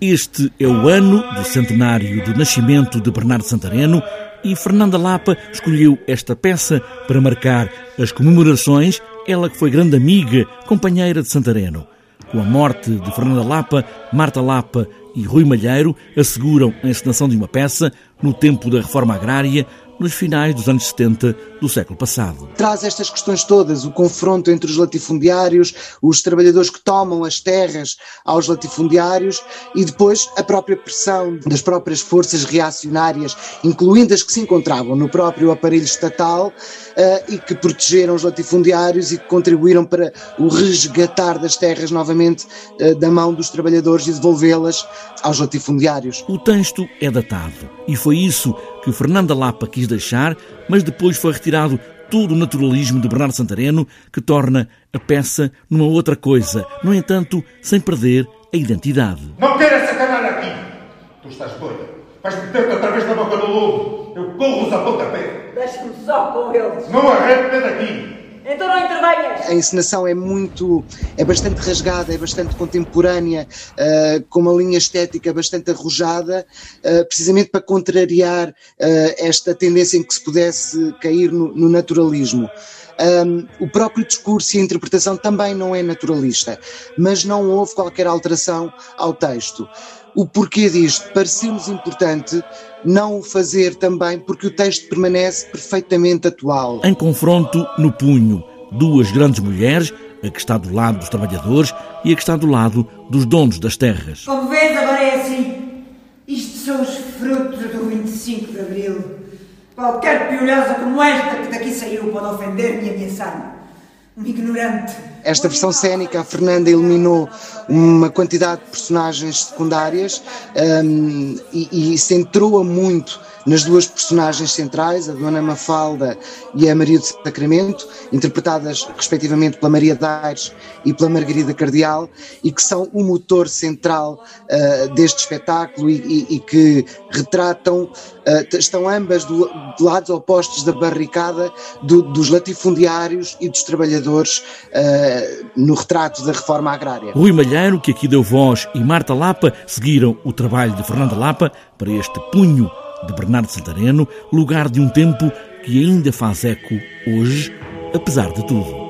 Este é o ano do centenário do nascimento de Bernardo Santareno e Fernanda Lapa escolheu esta peça para marcar as comemorações, ela que foi grande amiga, companheira de Santareno. Com a morte de Fernanda Lapa, Marta Lapa e Rui Malheiro asseguram a encenação de uma peça no tempo da reforma agrária, nos finais dos anos 70 do século passado. Traz estas questões todas, o confronto entre os latifundiários, os trabalhadores que tomam as terras aos latifundiários e depois a própria pressão das próprias forças reacionárias, incluindo as que se encontravam no próprio aparelho estatal uh, e que protegeram os latifundiários e que contribuíram para o resgatar das terras novamente uh, da mão dos trabalhadores e devolvê-las aos latifundiários. O texto é datado e foi isso que Fernanda Lapa quis deixar, mas depois foi retirado todo o naturalismo de Bernardo Santareno, que torna a peça numa outra coisa, no entanto, sem perder a identidade. Não quero sacanar aqui! Tu estás doida! Vais meter-te através da boca do lobo! Eu corro-os a pontapé! Deixe-me só com eles! Não arrete daqui! Então não intervenhas! A encenação é muito, é bastante rasgada, é bastante contemporânea, uh, com uma linha estética bastante arrojada, uh, precisamente para contrariar uh, esta tendência em que se pudesse cair no, no naturalismo. Um, o próprio discurso e a interpretação também não é naturalista, mas não houve qualquer alteração ao texto. O porquê disto? Pareceu-nos importante não o fazer também porque o texto permanece perfeitamente atual. Em confronto no punho, duas grandes mulheres, a que está do lado dos trabalhadores e a que está do lado dos donos das terras. Como vês, agora é assim. Isto são os frutos do 25 de Abril. Qualquer piolhosa como esta que daqui saiu pode ofender-me e ameaçar-me. Um ignorante esta versão cénica, a Fernanda eliminou uma quantidade de personagens secundárias um, e, e centrou-a muito nas duas personagens centrais, a Dona Mafalda e a Maria do Sacramento, interpretadas respectivamente pela Maria Daires e pela Margarida Cardial, e que são o motor central uh, deste espetáculo e, e, e que retratam, uh, estão ambas do, de lados opostos da barricada do, dos latifundiários e dos trabalhadores uh, no retrato da reforma agrária. Rui Malheiro, que aqui deu voz, e Marta Lapa seguiram o trabalho de Fernanda Lapa para este punho de Bernardo Santareno, lugar de um tempo que ainda faz eco hoje, apesar de tudo.